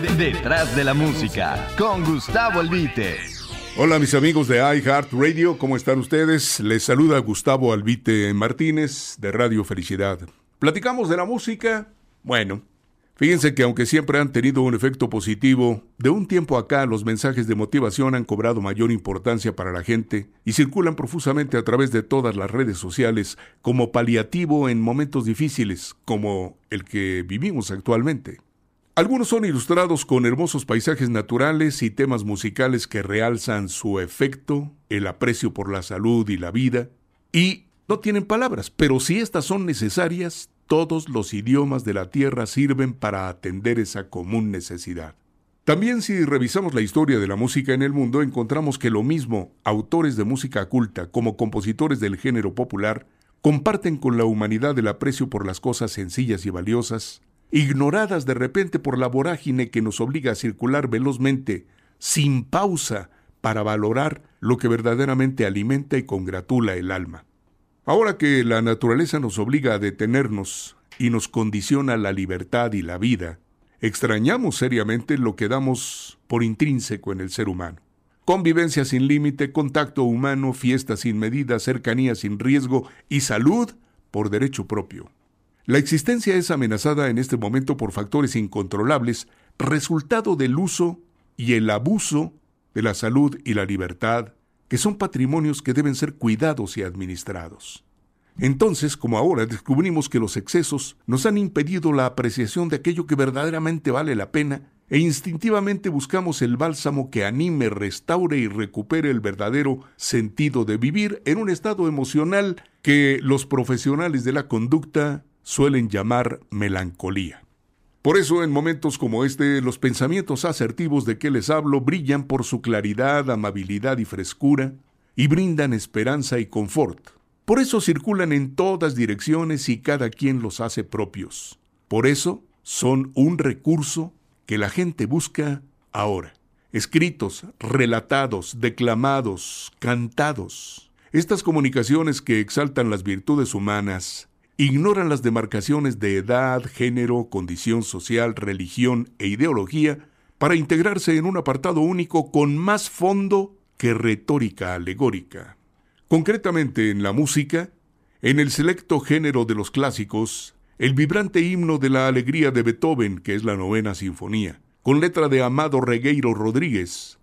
Detrás de la música, con Gustavo Albite. Hola mis amigos de iHeartRadio, ¿cómo están ustedes? Les saluda Gustavo Albite Martínez de Radio Felicidad. ¿Platicamos de la música? Bueno, Fíjense que aunque siempre han tenido un efecto positivo, de un tiempo acá los mensajes de motivación han cobrado mayor importancia para la gente y circulan profusamente a través de todas las redes sociales como paliativo en momentos difíciles como el que vivimos actualmente. Algunos son ilustrados con hermosos paisajes naturales y temas musicales que realzan su efecto, el aprecio por la salud y la vida, y no tienen palabras, pero si estas son necesarias, todos los idiomas de la tierra sirven para atender esa común necesidad. También si revisamos la historia de la música en el mundo, encontramos que lo mismo autores de música culta como compositores del género popular comparten con la humanidad el aprecio por las cosas sencillas y valiosas, ignoradas de repente por la vorágine que nos obliga a circular velozmente, sin pausa, para valorar lo que verdaderamente alimenta y congratula el alma. Ahora que la naturaleza nos obliga a detenernos y nos condiciona la libertad y la vida, extrañamos seriamente lo que damos por intrínseco en el ser humano. Convivencia sin límite, contacto humano, fiesta sin medida, cercanía sin riesgo y salud por derecho propio. La existencia es amenazada en este momento por factores incontrolables, resultado del uso y el abuso de la salud y la libertad, que son patrimonios que deben ser cuidados y administrados. Entonces, como ahora, descubrimos que los excesos nos han impedido la apreciación de aquello que verdaderamente vale la pena e instintivamente buscamos el bálsamo que anime, restaure y recupere el verdadero sentido de vivir en un estado emocional que los profesionales de la conducta suelen llamar melancolía. Por eso en momentos como este los pensamientos asertivos de que les hablo brillan por su claridad, amabilidad y frescura, y brindan esperanza y confort. Por eso circulan en todas direcciones y cada quien los hace propios. Por eso son un recurso que la gente busca ahora. Escritos, relatados, declamados, cantados. Estas comunicaciones que exaltan las virtudes humanas ignoran las demarcaciones de edad, género, condición social, religión e ideología para integrarse en un apartado único con más fondo que retórica alegórica. Concretamente en la música, en el selecto género de los clásicos, el vibrante himno de la alegría de Beethoven, que es la novena sinfonía, con letra de Amado Regueiro Rodríguez,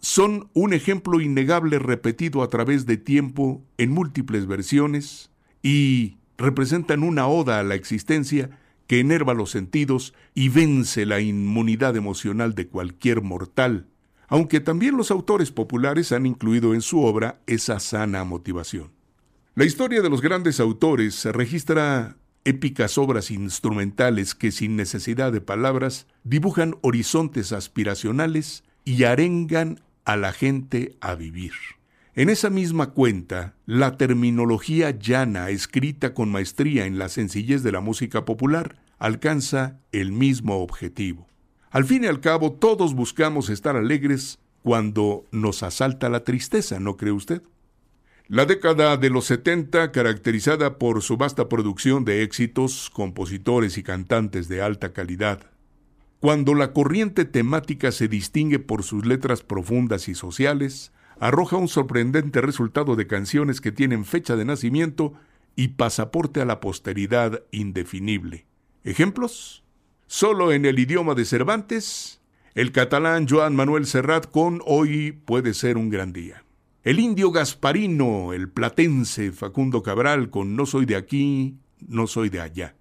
son un ejemplo innegable repetido a través de tiempo en múltiples versiones y representan una oda a la existencia que enerva los sentidos y vence la inmunidad emocional de cualquier mortal, aunque también los autores populares han incluido en su obra esa sana motivación. La historia de los grandes autores registra épicas obras instrumentales que sin necesidad de palabras dibujan horizontes aspiracionales y arengan a la gente a vivir. En esa misma cuenta, la terminología llana, escrita con maestría en la sencillez de la música popular, alcanza el mismo objetivo. Al fin y al cabo, todos buscamos estar alegres cuando nos asalta la tristeza, ¿no cree usted? La década de los 70, caracterizada por su vasta producción de éxitos, compositores y cantantes de alta calidad, cuando la corriente temática se distingue por sus letras profundas y sociales, arroja un sorprendente resultado de canciones que tienen fecha de nacimiento y pasaporte a la posteridad indefinible. ¿Ejemplos? Solo en el idioma de Cervantes, el catalán Joan Manuel Serrat con Hoy puede ser un gran día. El indio Gasparino, el platense Facundo Cabral con No soy de aquí, no soy de allá.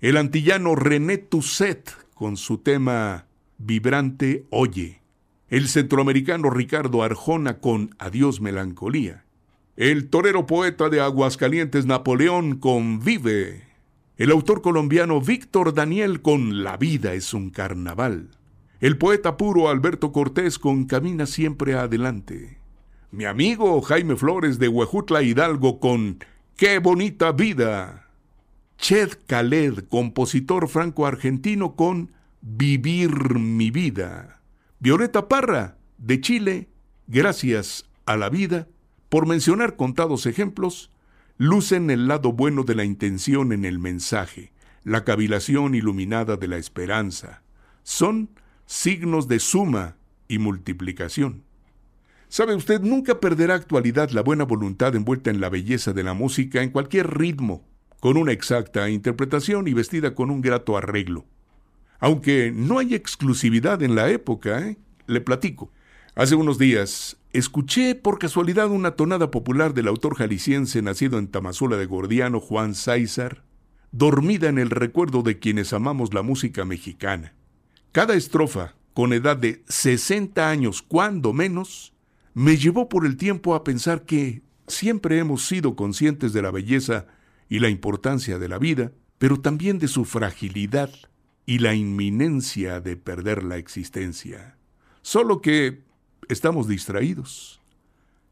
El antillano René Tusset con su tema vibrante Oye el centroamericano Ricardo Arjona con Adiós Melancolía, el torero poeta de Aguascalientes Napoleón con Vive, El autor colombiano Víctor Daniel con La vida es un carnaval. El poeta puro Alberto Cortés con Camina siempre adelante. Mi amigo Jaime Flores de Huejutla Hidalgo con Qué bonita vida. Ched Khaled, compositor franco-argentino con Vivir mi vida. Violeta Parra, de Chile, Gracias a la vida, por mencionar contados ejemplos, lucen el lado bueno de la intención en el mensaje, la cavilación iluminada de la esperanza. Son signos de suma y multiplicación. Sabe usted, nunca perderá actualidad la buena voluntad envuelta en la belleza de la música en cualquier ritmo, con una exacta interpretación y vestida con un grato arreglo. Aunque no hay exclusividad en la época, ¿eh? le platico. Hace unos días escuché por casualidad una tonada popular del autor jalisciense nacido en Tamazula de Gordiano, Juan César, dormida en el recuerdo de quienes amamos la música mexicana. Cada estrofa, con edad de 60 años cuando menos, me llevó por el tiempo a pensar que siempre hemos sido conscientes de la belleza y la importancia de la vida, pero también de su fragilidad y la inminencia de perder la existencia. Solo que estamos distraídos.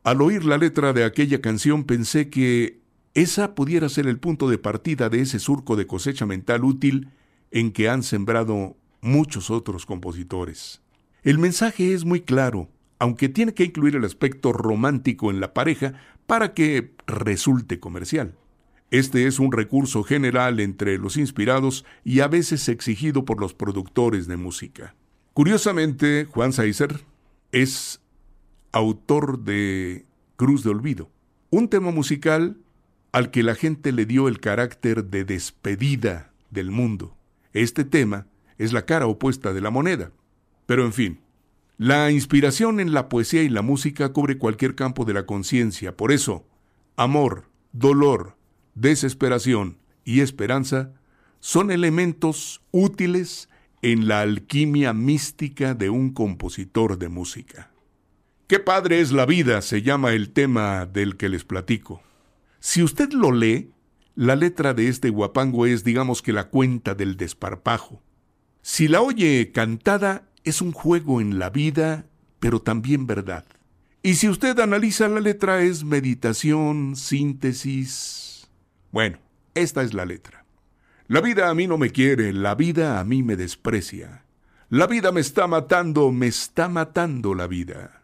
Al oír la letra de aquella canción pensé que esa pudiera ser el punto de partida de ese surco de cosecha mental útil en que han sembrado muchos otros compositores. El mensaje es muy claro, aunque tiene que incluir el aspecto romántico en la pareja para que resulte comercial. Este es un recurso general entre los inspirados y a veces exigido por los productores de música. Curiosamente, Juan Saizer es autor de Cruz de Olvido, un tema musical al que la gente le dio el carácter de despedida del mundo. Este tema es la cara opuesta de la moneda. Pero en fin, la inspiración en la poesía y la música cubre cualquier campo de la conciencia. Por eso, amor, dolor, desesperación y esperanza son elementos útiles en la alquimia mística de un compositor de música. Qué padre es la vida, se llama el tema del que les platico. Si usted lo lee, la letra de este guapango es, digamos que la cuenta del desparpajo. Si la oye cantada, es un juego en la vida, pero también verdad. Y si usted analiza la letra, es meditación, síntesis. Bueno, esta es la letra. La vida a mí no me quiere, la vida a mí me desprecia. La vida me está matando, me está matando la vida.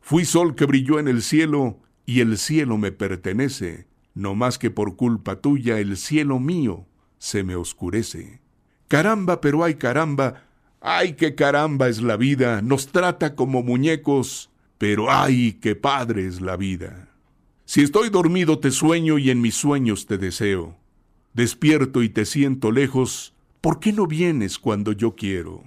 Fui sol que brilló en el cielo y el cielo me pertenece, no más que por culpa tuya el cielo mío se me oscurece. Caramba, pero ay caramba, ay qué caramba es la vida, nos trata como muñecos, pero ay qué padre es la vida. Si estoy dormido te sueño y en mis sueños te deseo despierto y te siento lejos, ¿por qué no vienes cuando yo quiero?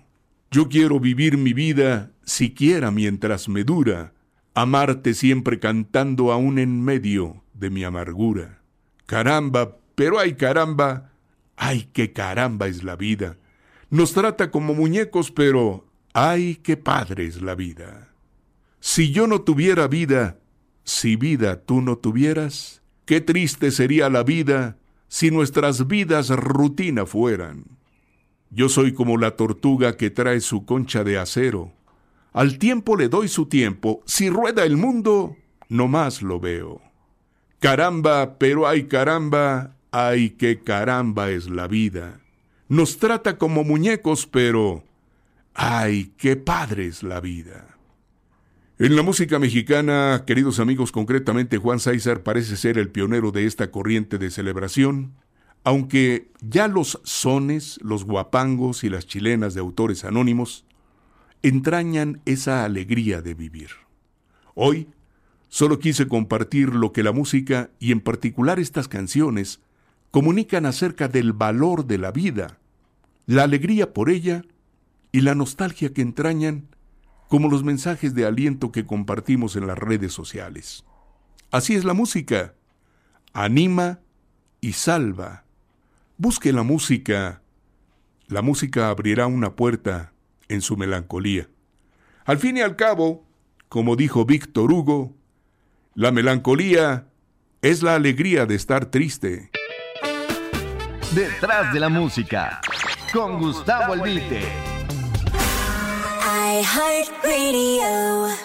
Yo quiero vivir mi vida siquiera mientras me dura, amarte siempre cantando aún en medio de mi amargura. Caramba, pero ay caramba, ay qué caramba es la vida. Nos trata como muñecos, pero ay qué padre es la vida. Si yo no tuviera vida, si vida tú no tuvieras, qué triste sería la vida si nuestras vidas rutina fueran. Yo soy como la tortuga que trae su concha de acero. Al tiempo le doy su tiempo. Si rueda el mundo, no más lo veo. Caramba, pero ay caramba, ay qué caramba es la vida. Nos trata como muñecos, pero ay qué padre es la vida. En la música mexicana, queridos amigos, concretamente Juan César parece ser el pionero de esta corriente de celebración, aunque ya los sones, los guapangos y las chilenas de autores anónimos entrañan esa alegría de vivir. Hoy solo quise compartir lo que la música, y en particular estas canciones, comunican acerca del valor de la vida, la alegría por ella y la nostalgia que entrañan como los mensajes de aliento que compartimos en las redes sociales. Así es la música. Anima y salva. Busque la música. La música abrirá una puerta en su melancolía. Al fin y al cabo, como dijo Víctor Hugo, la melancolía es la alegría de estar triste. detrás de la música, con Gustavo Albite. iHeartRadio.